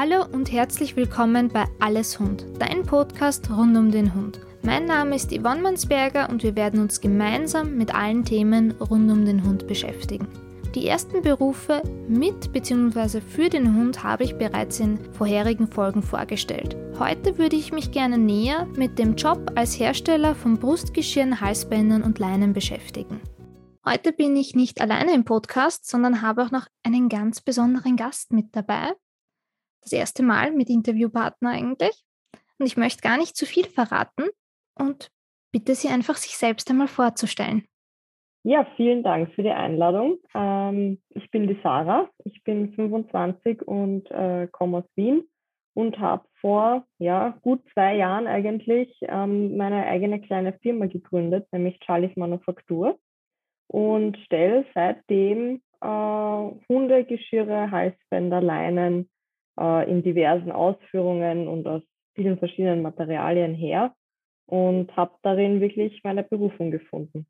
Hallo und herzlich willkommen bei Alles Hund, dein Podcast rund um den Hund. Mein Name ist Yvonne Mansberger und wir werden uns gemeinsam mit allen Themen rund um den Hund beschäftigen. Die ersten Berufe mit bzw. für den Hund habe ich bereits in vorherigen Folgen vorgestellt. Heute würde ich mich gerne näher mit dem Job als Hersteller von Brustgeschirren, Halsbändern und Leinen beschäftigen. Heute bin ich nicht alleine im Podcast, sondern habe auch noch einen ganz besonderen Gast mit dabei das erste Mal mit Interviewpartner eigentlich. Und ich möchte gar nicht zu viel verraten und bitte Sie einfach, sich selbst einmal vorzustellen. Ja, vielen Dank für die Einladung. Ähm, ich bin die Sarah, ich bin 25 und äh, komme aus Wien und habe vor ja, gut zwei Jahren eigentlich ähm, meine eigene kleine Firma gegründet, nämlich Charlie's Manufaktur und stelle seitdem äh, Hundegeschirre, Halsbänder, Leinen, äh, in diversen Ausführungen und aus vielen verschiedenen Materialien her und habe darin wirklich meine Berufung gefunden.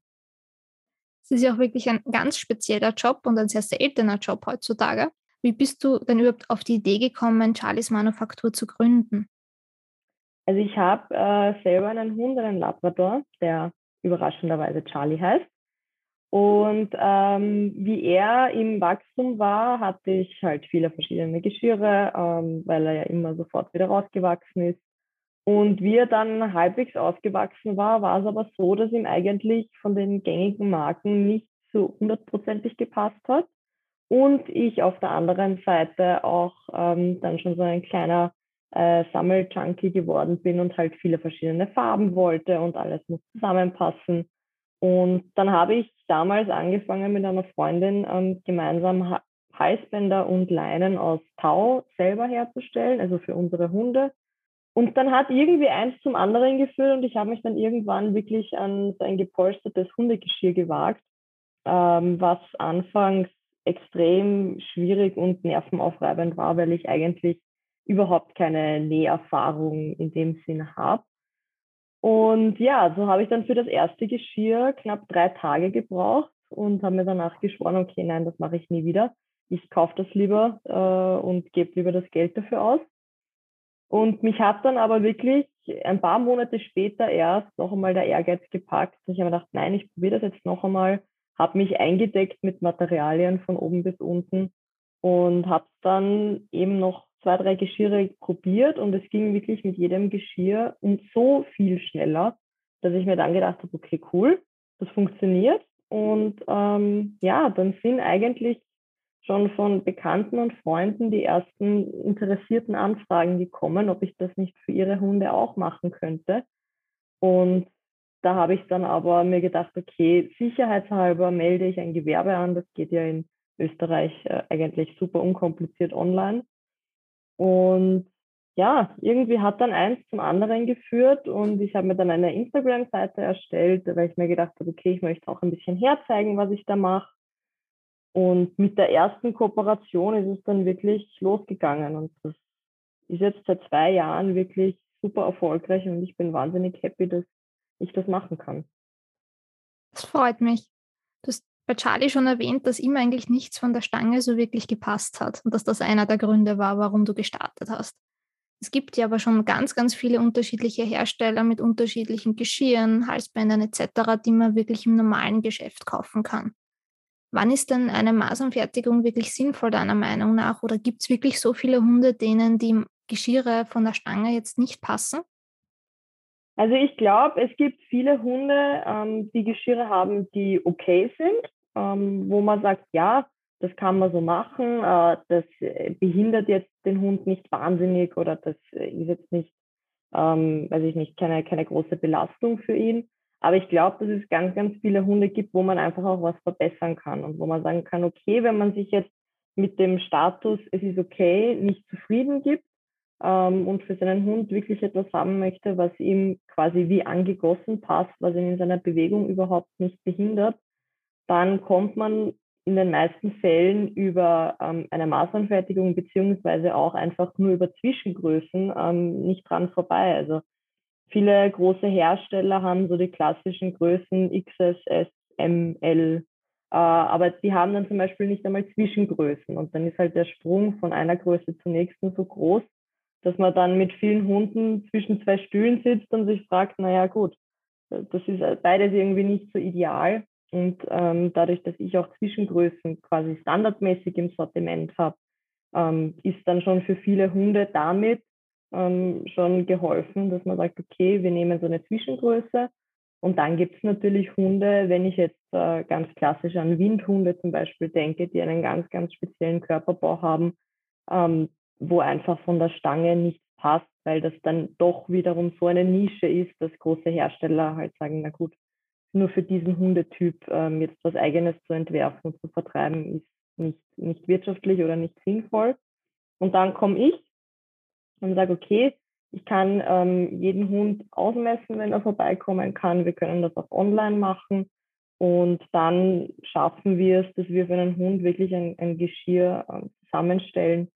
Es ist ja auch wirklich ein ganz spezieller Job und ein sehr seltener Job heutzutage. Wie bist du denn überhaupt auf die Idee gekommen, Charlies Manufaktur zu gründen? Also ich habe äh, selber einen Hund, einen Labrador, der überraschenderweise Charlie heißt. Und ähm, wie er im Wachstum war, hatte ich halt viele verschiedene Geschirre, ähm, weil er ja immer sofort wieder rausgewachsen ist. Und wie er dann halbwegs ausgewachsen war, war es aber so, dass ihm eigentlich von den gängigen Marken nicht so hundertprozentig gepasst hat. Und ich auf der anderen Seite auch ähm, dann schon so ein kleiner äh, Sammeljunkie geworden bin und halt viele verschiedene Farben wollte und alles muss zusammenpassen. Und dann habe ich damals angefangen mit einer Freundin ähm, gemeinsam Halsbänder und Leinen aus Tau selber herzustellen, also für unsere Hunde. Und dann hat irgendwie eins zum anderen geführt und ich habe mich dann irgendwann wirklich an so ein gepolstertes Hundegeschirr gewagt, ähm, was anfangs extrem schwierig und nervenaufreibend war, weil ich eigentlich überhaupt keine Näherfahrung in dem Sinn habe. Und ja, so habe ich dann für das erste Geschirr knapp drei Tage gebraucht und habe mir danach geschworen, okay, nein, das mache ich nie wieder. Ich kaufe das lieber äh, und gebe lieber das Geld dafür aus. Und mich hat dann aber wirklich ein paar Monate später erst noch einmal der Ehrgeiz gepackt. Ich habe gedacht, nein, ich probiere das jetzt noch einmal, habe mich eingedeckt mit Materialien von oben bis unten und habe dann eben noch zwei, drei Geschirre probiert und es ging wirklich mit jedem Geschirr und so viel schneller, dass ich mir dann gedacht habe, okay, cool, das funktioniert. Und ähm, ja, dann sind eigentlich schon von Bekannten und Freunden die ersten interessierten Anfragen gekommen, ob ich das nicht für ihre Hunde auch machen könnte. Und da habe ich dann aber mir gedacht, okay, sicherheitshalber melde ich ein Gewerbe an. Das geht ja in Österreich äh, eigentlich super unkompliziert online. Und ja, irgendwie hat dann eins zum anderen geführt und ich habe mir dann eine Instagram-Seite erstellt, weil ich mir gedacht habe, okay, ich möchte auch ein bisschen herzeigen, was ich da mache. Und mit der ersten Kooperation ist es dann wirklich losgegangen und das ist jetzt seit zwei Jahren wirklich super erfolgreich und ich bin wahnsinnig happy, dass ich das machen kann. Das freut mich. Bei Charlie schon erwähnt, dass ihm eigentlich nichts von der Stange so wirklich gepasst hat und dass das einer der Gründe war, warum du gestartet hast. Es gibt ja aber schon ganz, ganz viele unterschiedliche Hersteller mit unterschiedlichen Geschirren, Halsbändern etc., die man wirklich im normalen Geschäft kaufen kann. Wann ist denn eine Maßanfertigung wirklich sinnvoll deiner Meinung nach? Oder gibt es wirklich so viele Hunde, denen die Geschirre von der Stange jetzt nicht passen? Also ich glaube, es gibt viele Hunde, ähm, die Geschirre haben, die okay sind ähm, wo man sagt, ja, das kann man so machen, äh, das äh, behindert jetzt den Hund nicht wahnsinnig oder das äh, ist jetzt nicht, ähm, weiß ich nicht, keine, keine große Belastung für ihn. Aber ich glaube, dass es ganz, ganz viele Hunde gibt, wo man einfach auch was verbessern kann und wo man sagen kann, okay, wenn man sich jetzt mit dem Status, es ist okay, nicht zufrieden gibt ähm, und für seinen Hund wirklich etwas haben möchte, was ihm quasi wie angegossen passt, was ihn in seiner Bewegung überhaupt nicht behindert, dann kommt man in den meisten Fällen über ähm, eine Maßanfertigung beziehungsweise auch einfach nur über Zwischengrößen ähm, nicht dran vorbei. Also viele große Hersteller haben so die klassischen Größen XS, S, M, L Äh, aber die haben dann zum Beispiel nicht einmal Zwischengrößen. Und dann ist halt der Sprung von einer Größe zur nächsten so groß, dass man dann mit vielen Hunden zwischen zwei Stühlen sitzt und sich fragt, naja gut, das ist beides irgendwie nicht so ideal. Und ähm, dadurch, dass ich auch Zwischengrößen quasi standardmäßig im Sortiment habe, ähm, ist dann schon für viele Hunde damit ähm, schon geholfen, dass man sagt, okay, wir nehmen so eine Zwischengröße. Und dann gibt es natürlich Hunde, wenn ich jetzt äh, ganz klassisch an Windhunde zum Beispiel denke, die einen ganz, ganz speziellen Körperbau haben, ähm, wo einfach von der Stange nichts passt, weil das dann doch wiederum so eine Nische ist, dass große Hersteller halt sagen, na gut, nur für diesen Hundetyp ähm, jetzt was Eigenes zu entwerfen und zu vertreiben, ist nicht, nicht wirtschaftlich oder nicht sinnvoll. Und dann komme ich und sage, okay, ich kann ähm, jeden Hund ausmessen, wenn er vorbeikommen kann. Wir können das auch online machen. Und dann schaffen wir es, dass wir für einen Hund wirklich ein, ein Geschirr äh, zusammenstellen,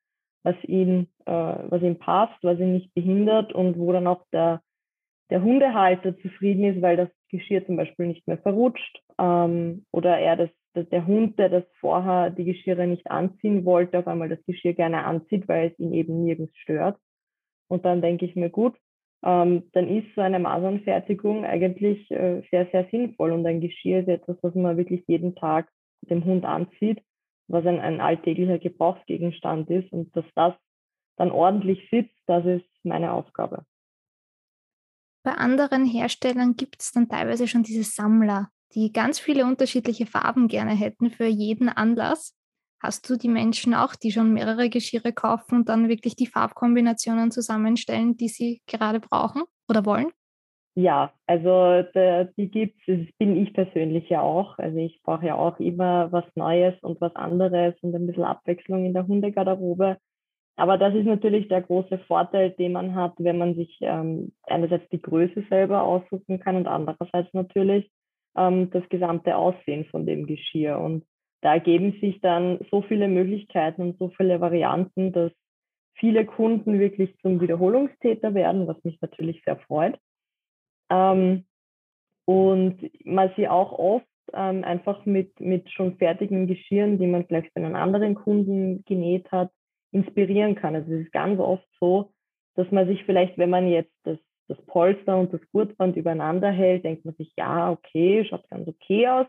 was ihn, äh, was ihm passt, was ihn nicht behindert und wo dann auch der, der Hundehalter zufrieden ist, weil das Geschirr zum Beispiel nicht mehr verrutscht ähm, oder er das, der Hund, der das vorher die Geschirre nicht anziehen wollte, auf einmal das Geschirr gerne anzieht, weil es ihn eben nirgends stört. Und dann denke ich mir, gut, ähm, dann ist so eine Masernfertigung eigentlich äh, sehr, sehr sinnvoll. Und ein Geschirr ist etwas, was man wirklich jeden Tag dem Hund anzieht, was ein, ein alltäglicher Gebrauchsgegenstand ist. Und dass das dann ordentlich sitzt, das ist meine Aufgabe. Bei anderen Herstellern gibt es dann teilweise schon diese Sammler, die ganz viele unterschiedliche Farben gerne hätten für jeden Anlass. Hast du die Menschen auch, die schon mehrere Geschirre kaufen und dann wirklich die Farbkombinationen zusammenstellen, die sie gerade brauchen oder wollen? Ja, also der, die gibt es, das bin ich persönlich ja auch. Also ich brauche ja auch immer was Neues und was anderes und ein bisschen Abwechslung in der Hundegarderobe. Aber das ist natürlich der große Vorteil, den man hat, wenn man sich ähm, einerseits die Größe selber aussuchen kann und andererseits natürlich ähm, das gesamte Aussehen von dem Geschirr. Und da ergeben sich dann so viele Möglichkeiten und so viele Varianten, dass viele Kunden wirklich zum Wiederholungstäter werden, was mich natürlich sehr freut. Ähm, und man sie auch oft ähm, einfach mit, mit schon fertigen Geschirren, die man vielleicht für einen anderen Kunden genäht hat, inspirieren kann. Also es ist ganz oft so, dass man sich vielleicht, wenn man jetzt das, das Polster und das Gurtband übereinander hält, denkt man sich, ja, okay, schaut ganz okay aus.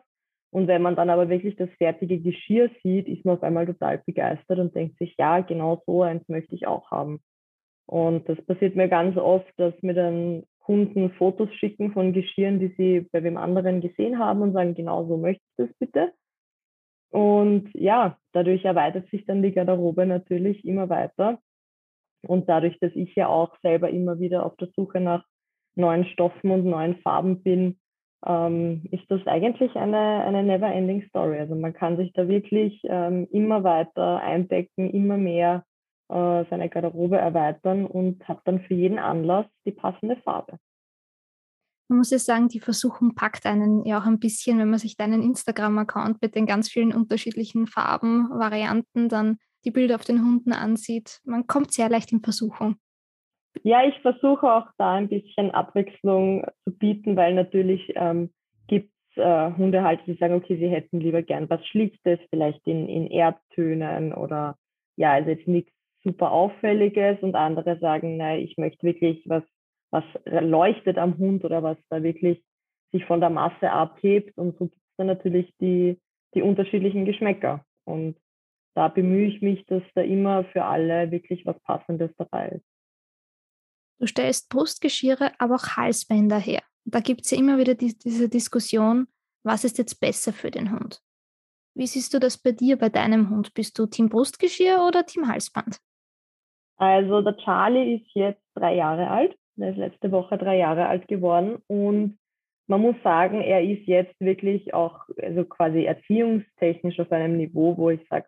Und wenn man dann aber wirklich das fertige Geschirr sieht, ist man auf einmal total begeistert und denkt sich, ja, genau so eins möchte ich auch haben. Und das passiert mir ganz oft, dass mir dann Kunden Fotos schicken von Geschirren, die sie bei wem anderen gesehen haben und sagen, genau so möchte ich das bitte. Und ja, dadurch erweitert sich dann die Garderobe natürlich immer weiter. Und dadurch, dass ich ja auch selber immer wieder auf der Suche nach neuen Stoffen und neuen Farben bin, ähm, ist das eigentlich eine, eine never-ending Story. Also man kann sich da wirklich ähm, immer weiter eindecken, immer mehr äh, seine Garderobe erweitern und hat dann für jeden Anlass die passende Farbe. Man muss ja sagen, die Versuchung packt einen ja auch ein bisschen, wenn man sich deinen Instagram-Account mit den ganz vielen unterschiedlichen Farben, Varianten, dann die Bilder auf den Hunden ansieht. Man kommt sehr leicht in Versuchung. Ja, ich versuche auch da ein bisschen Abwechslung zu bieten, weil natürlich ähm, gibt es äh, Hundehalter, die sagen, okay, sie hätten lieber gern was Schlichtes, vielleicht in, in Erdtönen oder ja, also jetzt nichts super Auffälliges und andere sagen, nein, ich möchte wirklich was was leuchtet am Hund oder was da wirklich sich von der Masse abhebt. Und so gibt es dann natürlich die, die unterschiedlichen Geschmäcker. Und da bemühe ich mich, dass da immer für alle wirklich was Passendes dabei ist. Du stellst Brustgeschirre, aber auch Halsbänder her. Da gibt es ja immer wieder die, diese Diskussion, was ist jetzt besser für den Hund? Wie siehst du das bei dir, bei deinem Hund? Bist du Team Brustgeschirr oder Team Halsband? Also der Charlie ist jetzt drei Jahre alt er ist letzte Woche drei Jahre alt geworden und man muss sagen, er ist jetzt wirklich auch also quasi erziehungstechnisch auf einem Niveau, wo ich sage,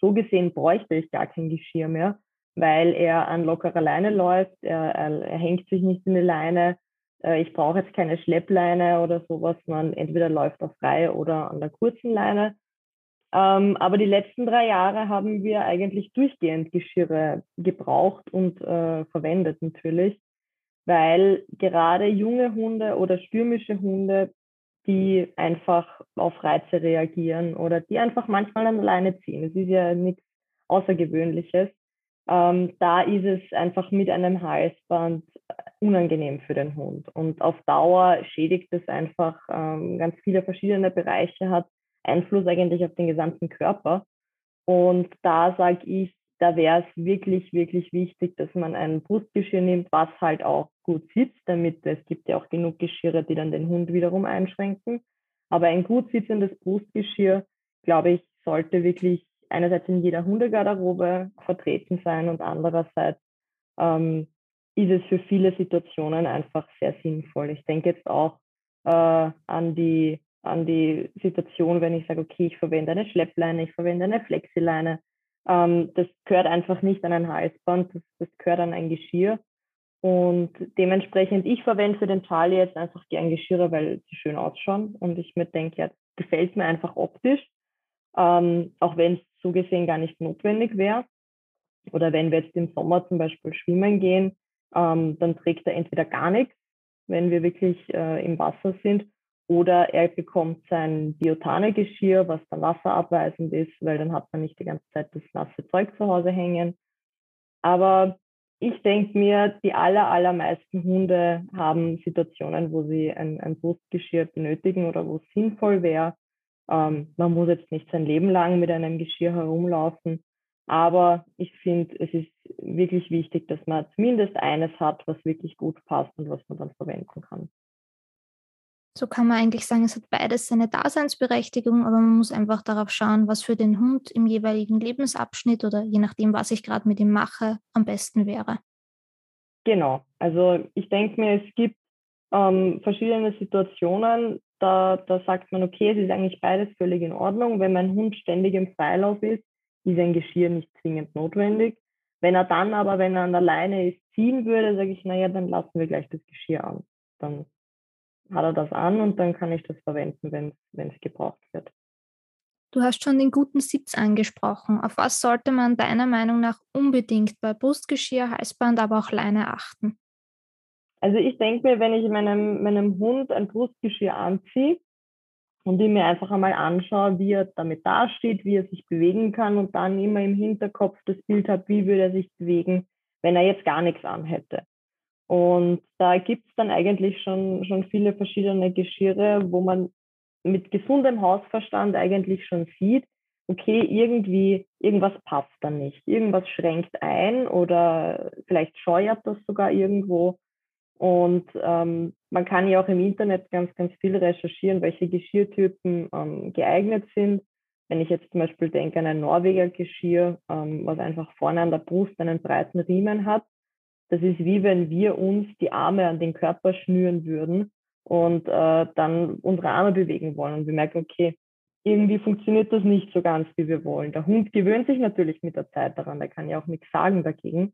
so gesehen bräuchte ich gar kein Geschirr mehr, weil er an lockerer Leine läuft, er, er, er hängt sich nicht in die Leine. Äh, ich brauche jetzt keine Schleppleine oder sowas, man entweder läuft auf frei oder an der kurzen Leine. Ähm, aber die letzten drei Jahre haben wir eigentlich durchgehend Geschirre gebraucht und äh, verwendet natürlich, weil gerade junge Hunde oder stürmische Hunde die einfach auf Reize reagieren oder die einfach manchmal an alleine ziehen. Es ist ja nichts Außergewöhnliches. Ähm, da ist es einfach mit einem Halsband unangenehm für den Hund. Und auf Dauer schädigt es einfach ähm, ganz viele verschiedene Bereiche, hat Einfluss eigentlich auf den gesamten Körper. Und da sage ich, da wäre es wirklich, wirklich wichtig, dass man ein Brustgeschirr nimmt, was halt auch gut sitzt, damit es gibt ja auch genug Geschirre, die dann den Hund wiederum einschränken. Aber ein gut sitzendes Brustgeschirr, glaube ich, sollte wirklich einerseits in jeder Hundegarderobe vertreten sein und andererseits ähm, ist es für viele Situationen einfach sehr sinnvoll. Ich denke jetzt auch äh, an die an die Situation, wenn ich sage, okay, ich verwende eine Schleppleine, ich verwende eine Flexileine. Ähm, das gehört einfach nicht an ein Halsband, das, das gehört an ein Geschirr. Und dementsprechend, ich verwende für den Charlie jetzt einfach gern Geschirre, weil sie schön ausschauen. Und ich mir denke, ja, gefällt mir einfach optisch. Ähm, auch wenn es so gesehen gar nicht notwendig wäre. Oder wenn wir jetzt im Sommer zum Beispiel schwimmen gehen, ähm, dann trägt er entweder gar nichts, wenn wir wirklich äh, im Wasser sind, oder er bekommt sein Biotane-Geschirr, was dann wasserabweisend ist, weil dann hat man nicht die ganze Zeit das nasse Zeug zu Hause hängen. Aber ich denke mir, die aller, allermeisten Hunde haben Situationen, wo sie ein, ein Brustgeschirr benötigen oder wo es sinnvoll wäre. Ähm, man muss jetzt nicht sein Leben lang mit einem Geschirr herumlaufen. Aber ich finde, es ist wirklich wichtig, dass man zumindest eines hat, was wirklich gut passt und was man dann verwenden kann. So kann man eigentlich sagen, es hat beides seine Daseinsberechtigung, aber man muss einfach darauf schauen, was für den Hund im jeweiligen Lebensabschnitt oder je nachdem, was ich gerade mit ihm mache, am besten wäre. Genau, also ich denke mir, es gibt ähm, verschiedene Situationen, da, da sagt man, okay, es ist eigentlich beides völlig in Ordnung. Wenn mein Hund ständig im Freilauf ist, ist ein Geschirr nicht zwingend notwendig. Wenn er dann aber, wenn er an der Leine ist, ziehen würde, sage ich, naja, dann lassen wir gleich das Geschirr an. Dann hat er das an und dann kann ich das verwenden, wenn es gebraucht wird. Du hast schon den guten Sitz angesprochen. Auf was sollte man deiner Meinung nach unbedingt bei Brustgeschirr, Halsband, aber auch Leine achten? Also ich denke mir, wenn ich meinem, meinem Hund ein Brustgeschirr anziehe und ich mir einfach einmal anschaue, wie er damit dasteht, wie er sich bewegen kann und dann immer im Hinterkopf das Bild habe, wie würde er sich bewegen, wenn er jetzt gar nichts anhätte. Und da gibt es dann eigentlich schon, schon viele verschiedene Geschirre, wo man mit gesundem Hausverstand eigentlich schon sieht, okay, irgendwie, irgendwas passt da nicht. Irgendwas schränkt ein oder vielleicht scheuert das sogar irgendwo. Und ähm, man kann ja auch im Internet ganz, ganz viel recherchieren, welche Geschirrtypen ähm, geeignet sind. Wenn ich jetzt zum Beispiel denke an ein Norweger Geschirr, ähm, was einfach vorne an der Brust einen breiten Riemen hat, das ist wie wenn wir uns die Arme an den Körper schnüren würden und äh, dann unsere Arme bewegen wollen. Und wir merken, okay, irgendwie funktioniert das nicht so ganz, wie wir wollen. Der Hund gewöhnt sich natürlich mit der Zeit daran, der kann ja auch nichts sagen dagegen.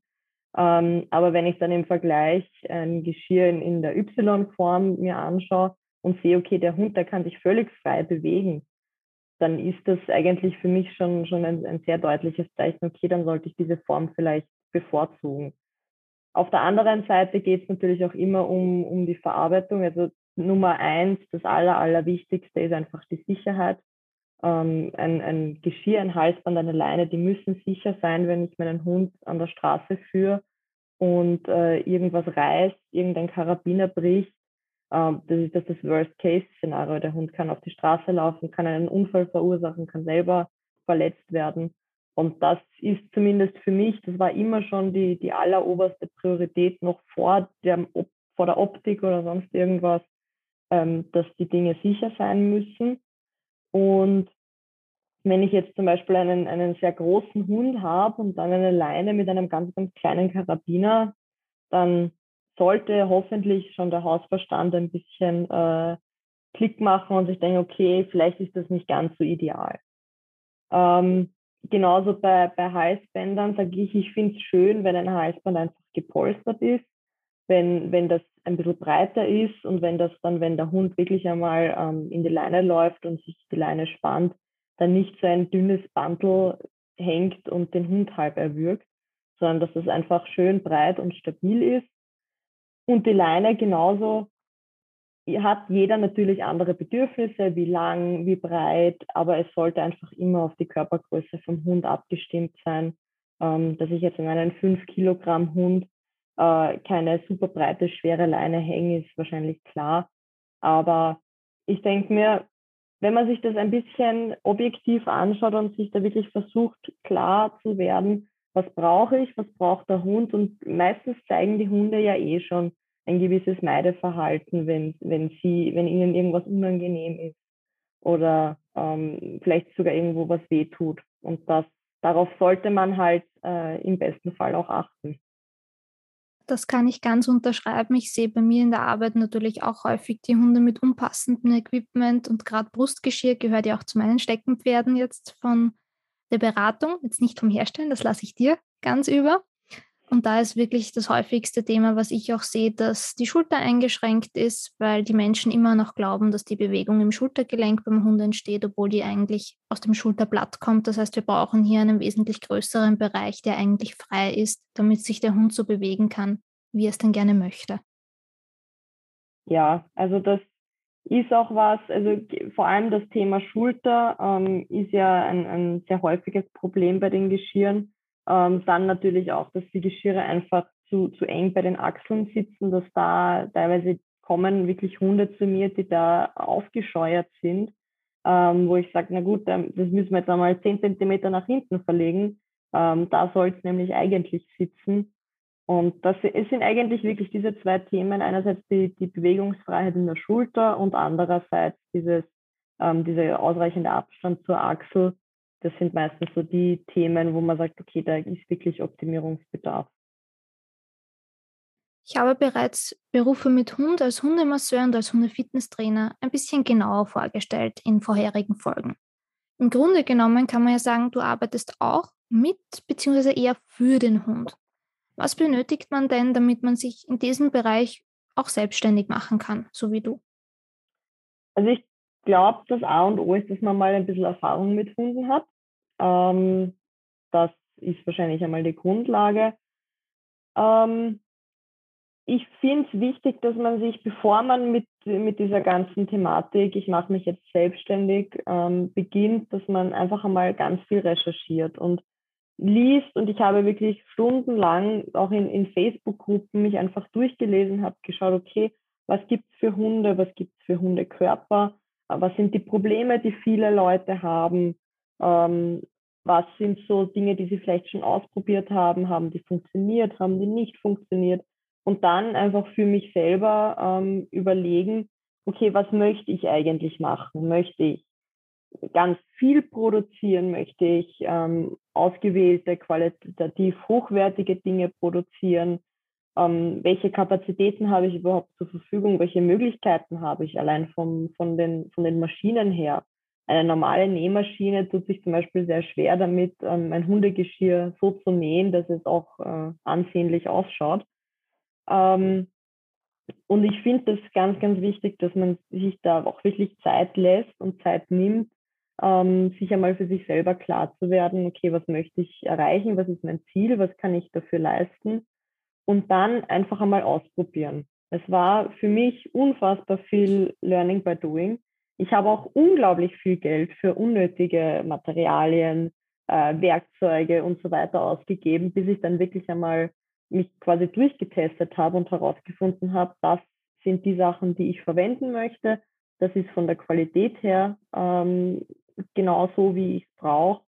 Ähm, aber wenn ich dann im Vergleich ein Geschirr in, in der Y-Form mir anschaue und sehe, okay, der Hund, der kann sich völlig frei bewegen, dann ist das eigentlich für mich schon, schon ein, ein sehr deutliches Zeichen, okay, dann sollte ich diese Form vielleicht bevorzugen. Auf der anderen Seite geht es natürlich auch immer um, um die Verarbeitung. Also Nummer eins, das Aller, Allerwichtigste ist einfach die Sicherheit. Ähm, ein, ein Geschirr, ein Halsband, eine Leine, die müssen sicher sein, wenn ich meinen Hund an der Straße führe und äh, irgendwas reißt, irgendein Karabiner bricht. Ähm, das ist das, das Worst-Case-Szenario. Der Hund kann auf die Straße laufen, kann einen Unfall verursachen, kann selber verletzt werden. Und das ist zumindest für mich, das war immer schon die, die alleroberste Priorität noch vor der, vor der Optik oder sonst irgendwas, ähm, dass die Dinge sicher sein müssen. Und wenn ich jetzt zum Beispiel einen, einen sehr großen Hund habe und dann eine Leine mit einem ganz, ganz kleinen Karabiner, dann sollte hoffentlich schon der Hausverstand ein bisschen äh, Klick machen und sich denken, okay, vielleicht ist das nicht ganz so ideal. Ähm, genauso bei, bei Halsbändern sage ich, ich finde es schön, wenn ein Halsband einfach gepolstert ist, wenn, wenn das ein bisschen breiter ist und wenn das dann, wenn der Hund wirklich einmal ähm, in die Leine läuft und sich die Leine spannt, dann nicht so ein dünnes Bandel hängt und den Hund halb erwürgt, sondern dass es einfach schön breit und stabil ist. Und die Leine genauso hat jeder natürlich andere Bedürfnisse, wie lang, wie breit, aber es sollte einfach immer auf die Körpergröße vom Hund abgestimmt sein. Ähm, dass ich jetzt in einen 5 Kilogramm Hund äh, keine super breite, schwere Leine hänge, ist wahrscheinlich klar. Aber ich denke mir, wenn man sich das ein bisschen objektiv anschaut und sich da wirklich versucht, klar zu werden, was brauche ich, was braucht der Hund und meistens zeigen die Hunde ja eh schon ein gewisses Meideverhalten, wenn, wenn, sie, wenn ihnen irgendwas unangenehm ist oder ähm, vielleicht sogar irgendwo was wehtut. Und das, darauf sollte man halt äh, im besten Fall auch achten. Das kann ich ganz unterschreiben. Ich sehe bei mir in der Arbeit natürlich auch häufig die Hunde mit unpassendem Equipment und gerade Brustgeschirr gehört ja auch zu meinen Steckenpferden jetzt von der Beratung, jetzt nicht vom Herstellen, das lasse ich dir ganz über. Und da ist wirklich das häufigste Thema, was ich auch sehe, dass die Schulter eingeschränkt ist, weil die Menschen immer noch glauben, dass die Bewegung im Schultergelenk beim Hund entsteht, obwohl die eigentlich aus dem Schulterblatt kommt. Das heißt, wir brauchen hier einen wesentlich größeren Bereich, der eigentlich frei ist, damit sich der Hund so bewegen kann, wie er es denn gerne möchte. Ja, also das ist auch was, also vor allem das Thema Schulter ähm, ist ja ein, ein sehr häufiges Problem bei den Geschirren ähm, dann natürlich auch, dass die Geschirre einfach zu, zu eng bei den Achseln sitzen, dass da teilweise kommen wirklich Hunde zu mir, die da aufgescheuert sind, ähm, wo ich sage, na gut, das müssen wir jetzt einmal zehn Zentimeter nach hinten verlegen. Ähm, da soll es nämlich eigentlich sitzen. Und das es sind eigentlich wirklich diese zwei Themen. Einerseits die, die Bewegungsfreiheit in der Schulter und andererseits dieses, ähm, dieser ausreichende Abstand zur Achsel, das sind meistens so die Themen, wo man sagt, okay, da ist wirklich Optimierungsbedarf. Ich habe bereits Berufe mit Hund als Hundemasseur und als Hundefitnesstrainer ein bisschen genauer vorgestellt in vorherigen Folgen. Im Grunde genommen kann man ja sagen, du arbeitest auch mit bzw. eher für den Hund. Was benötigt man denn, damit man sich in diesem Bereich auch selbstständig machen kann, so wie du? Also ich glaube, das A und O ist, dass man mal ein bisschen Erfahrung mit Hunden hat. Ähm, das ist wahrscheinlich einmal die Grundlage. Ähm, ich finde es wichtig, dass man sich, bevor man mit, mit dieser ganzen Thematik, ich mache mich jetzt selbstständig, ähm, beginnt, dass man einfach einmal ganz viel recherchiert und liest. Und ich habe wirklich stundenlang auch in, in Facebook-Gruppen mich einfach durchgelesen, habe geschaut, okay, was gibt es für Hunde, was gibt es für Hundekörper, was sind die Probleme, die viele Leute haben, ähm, was sind so Dinge, die sie vielleicht schon ausprobiert haben, haben die funktioniert, haben die nicht funktioniert und dann einfach für mich selber ähm, überlegen, okay, was möchte ich eigentlich machen? Möchte ich ganz viel produzieren? Möchte ich ähm, ausgewählte, qualitativ hochwertige Dinge produzieren? Ähm, welche Kapazitäten habe ich überhaupt zur Verfügung? Welche Möglichkeiten habe ich allein vom, von, den, von den Maschinen her? Eine normale Nähmaschine tut sich zum Beispiel sehr schwer damit, ähm, ein Hundegeschirr so zu nähen, dass es auch äh, ansehnlich ausschaut. Ähm, und ich finde das ganz, ganz wichtig, dass man sich da auch wirklich Zeit lässt und Zeit nimmt, ähm, sich einmal für sich selber klar zu werden, okay, was möchte ich erreichen, was ist mein Ziel, was kann ich dafür leisten und dann einfach einmal ausprobieren. Es war für mich unfassbar viel Learning by Doing ich habe auch unglaublich viel Geld für unnötige Materialien, äh, Werkzeuge und so weiter ausgegeben, bis ich dann wirklich einmal mich quasi durchgetestet habe und herausgefunden habe, das sind die Sachen, die ich verwenden möchte. Das ist von der Qualität her ähm, genauso, wie ich es brauche.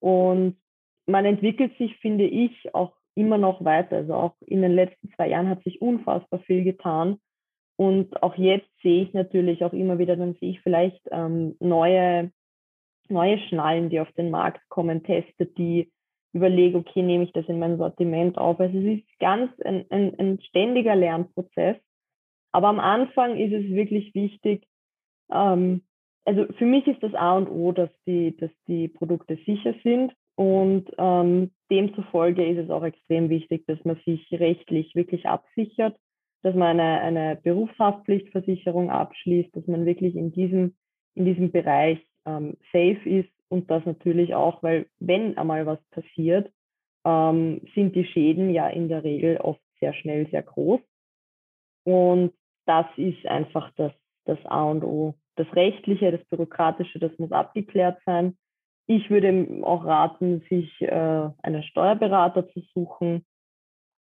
Und man entwickelt sich, finde ich, auch immer noch weiter. Also auch in den letzten zwei Jahren hat sich unfassbar viel getan. Und auch jetzt sehe ich natürlich auch immer wieder, dann sehe ich vielleicht ähm, neue, neue Schnallen, die auf den Markt kommen, teste die, überlege, okay, nehme ich das in mein Sortiment auf. Also es ist ganz ein, ein, ein ständiger Lernprozess. Aber am Anfang ist es wirklich wichtig, ähm, also für mich ist das A und O, dass die, dass die Produkte sicher sind. Und ähm, demzufolge ist es auch extrem wichtig, dass man sich rechtlich wirklich absichert dass man eine, eine Berufshaftpflichtversicherung abschließt, dass man wirklich in diesem, in diesem Bereich ähm, safe ist und das natürlich auch, weil wenn einmal was passiert, ähm, sind die Schäden ja in der Regel oft sehr schnell sehr groß. Und das ist einfach das, das A und O. Das Rechtliche, das Bürokratische, das muss abgeklärt sein. Ich würde auch raten, sich äh, einen Steuerberater zu suchen,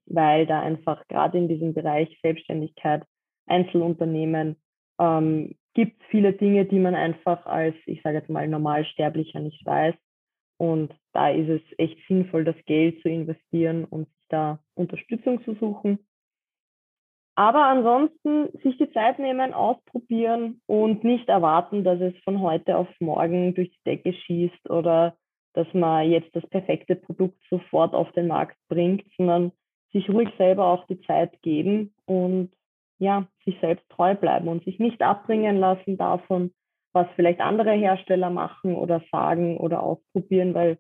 weil da einfach gerade in diesem Bereich Selbstständigkeit, Einzelunternehmen ähm, gibt es viele Dinge, die man einfach als, ich sage jetzt mal, Normalsterblicher nicht weiß. Und da ist es echt sinnvoll, das Geld zu investieren und sich da Unterstützung zu suchen. Aber ansonsten sich die Zeit nehmen, ausprobieren und nicht erwarten, dass es von heute auf morgen durch die Decke schießt oder dass man jetzt das perfekte Produkt sofort auf den Markt bringt, sondern sich ruhig selber auch die Zeit geben und ja, sich selbst treu bleiben und sich nicht abbringen lassen davon, was vielleicht andere Hersteller machen oder sagen oder ausprobieren, weil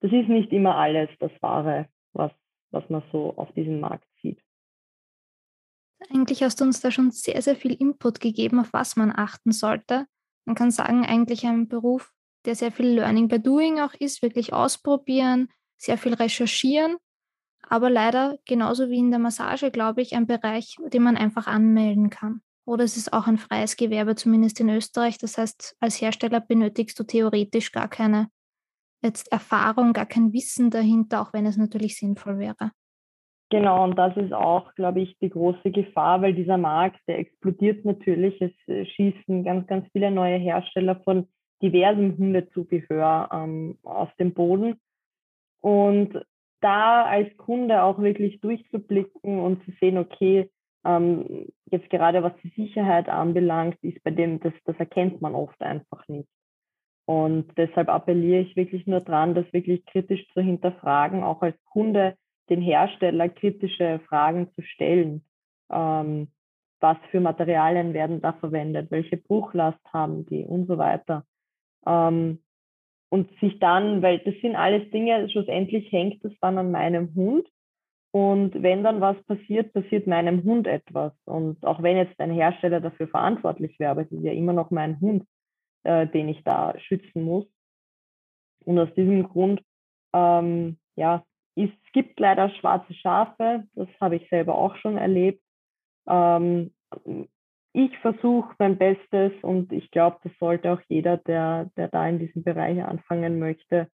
das ist nicht immer alles das Wahre, was, was man so auf diesem Markt sieht. Eigentlich hast du uns da schon sehr, sehr viel Input gegeben, auf was man achten sollte. Man kann sagen, eigentlich ein Beruf, der sehr viel Learning by Doing auch ist, wirklich ausprobieren, sehr viel recherchieren aber leider genauso wie in der Massage, glaube ich, ein Bereich, den man einfach anmelden kann. Oder es ist auch ein freies Gewerbe, zumindest in Österreich. Das heißt, als Hersteller benötigst du theoretisch gar keine jetzt Erfahrung, gar kein Wissen dahinter, auch wenn es natürlich sinnvoll wäre. Genau, und das ist auch, glaube ich, die große Gefahr, weil dieser Markt, der explodiert natürlich. Es äh, schießen ganz, ganz viele neue Hersteller von diversem Hundezubehör ähm, aus dem Boden. Und da als Kunde auch wirklich durchzublicken und zu sehen, okay, ähm, jetzt gerade was die Sicherheit anbelangt, ist bei dem, das, das erkennt man oft einfach nicht. Und deshalb appelliere ich wirklich nur dran, das wirklich kritisch zu hinterfragen, auch als Kunde den Hersteller kritische Fragen zu stellen. Ähm, was für Materialien werden da verwendet? Welche Bruchlast haben die und so weiter? Ähm, und sich dann, weil das sind alles Dinge, schlussendlich hängt das dann an meinem Hund. Und wenn dann was passiert, passiert meinem Hund etwas. Und auch wenn jetzt ein Hersteller dafür verantwortlich wäre, aber es ist ja immer noch mein Hund, äh, den ich da schützen muss. Und aus diesem Grund, ähm, ja, es gibt leider schwarze Schafe, das habe ich selber auch schon erlebt. Ähm, ich versuche mein Bestes und ich glaube, das sollte auch jeder, der, der da in diesem Bereich anfangen möchte,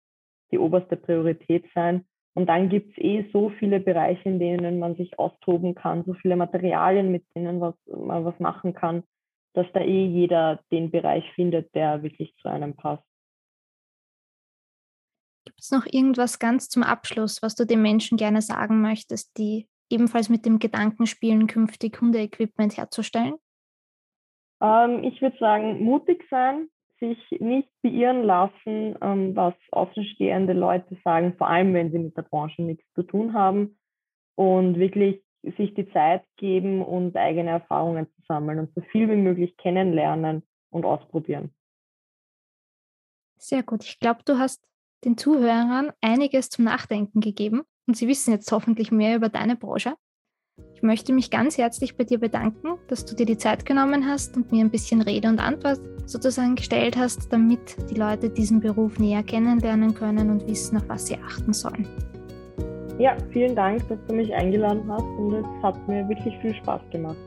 die oberste Priorität sein. Und dann gibt es eh so viele Bereiche, in denen man sich austoben kann, so viele Materialien, mit denen was, man was machen kann, dass da eh jeder den Bereich findet, der wirklich zu einem passt. Gibt es noch irgendwas ganz zum Abschluss, was du den Menschen gerne sagen möchtest, die ebenfalls mit dem Gedanken spielen, künftig Hundeequipment herzustellen? Ähm, ich würde sagen, mutig sein, sich nicht beirren lassen, ähm, was außenstehende Leute sagen, vor allem wenn sie mit der Branche nichts zu tun haben und wirklich sich die Zeit geben und eigene Erfahrungen zu sammeln und so viel wie möglich kennenlernen und ausprobieren. Sehr gut. Ich glaube, du hast den Zuhörern einiges zum Nachdenken gegeben und sie wissen jetzt hoffentlich mehr über deine Branche. Ich möchte mich ganz herzlich bei dir bedanken, dass du dir die Zeit genommen hast und mir ein bisschen Rede und Antwort sozusagen gestellt hast, damit die Leute diesen Beruf näher kennenlernen können und wissen, auf was sie achten sollen. Ja, vielen Dank, dass du mich eingeladen hast und es hat mir wirklich viel Spaß gemacht.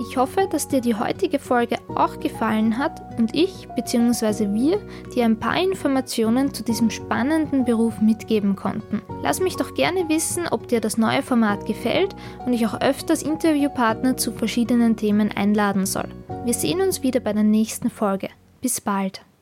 Ich hoffe, dass dir die heutige Folge auch gefallen hat und ich bzw. wir dir ein paar Informationen zu diesem spannenden Beruf mitgeben konnten. Lass mich doch gerne wissen, ob dir das neue Format gefällt und ich auch öfters Interviewpartner zu verschiedenen Themen einladen soll. Wir sehen uns wieder bei der nächsten Folge. Bis bald.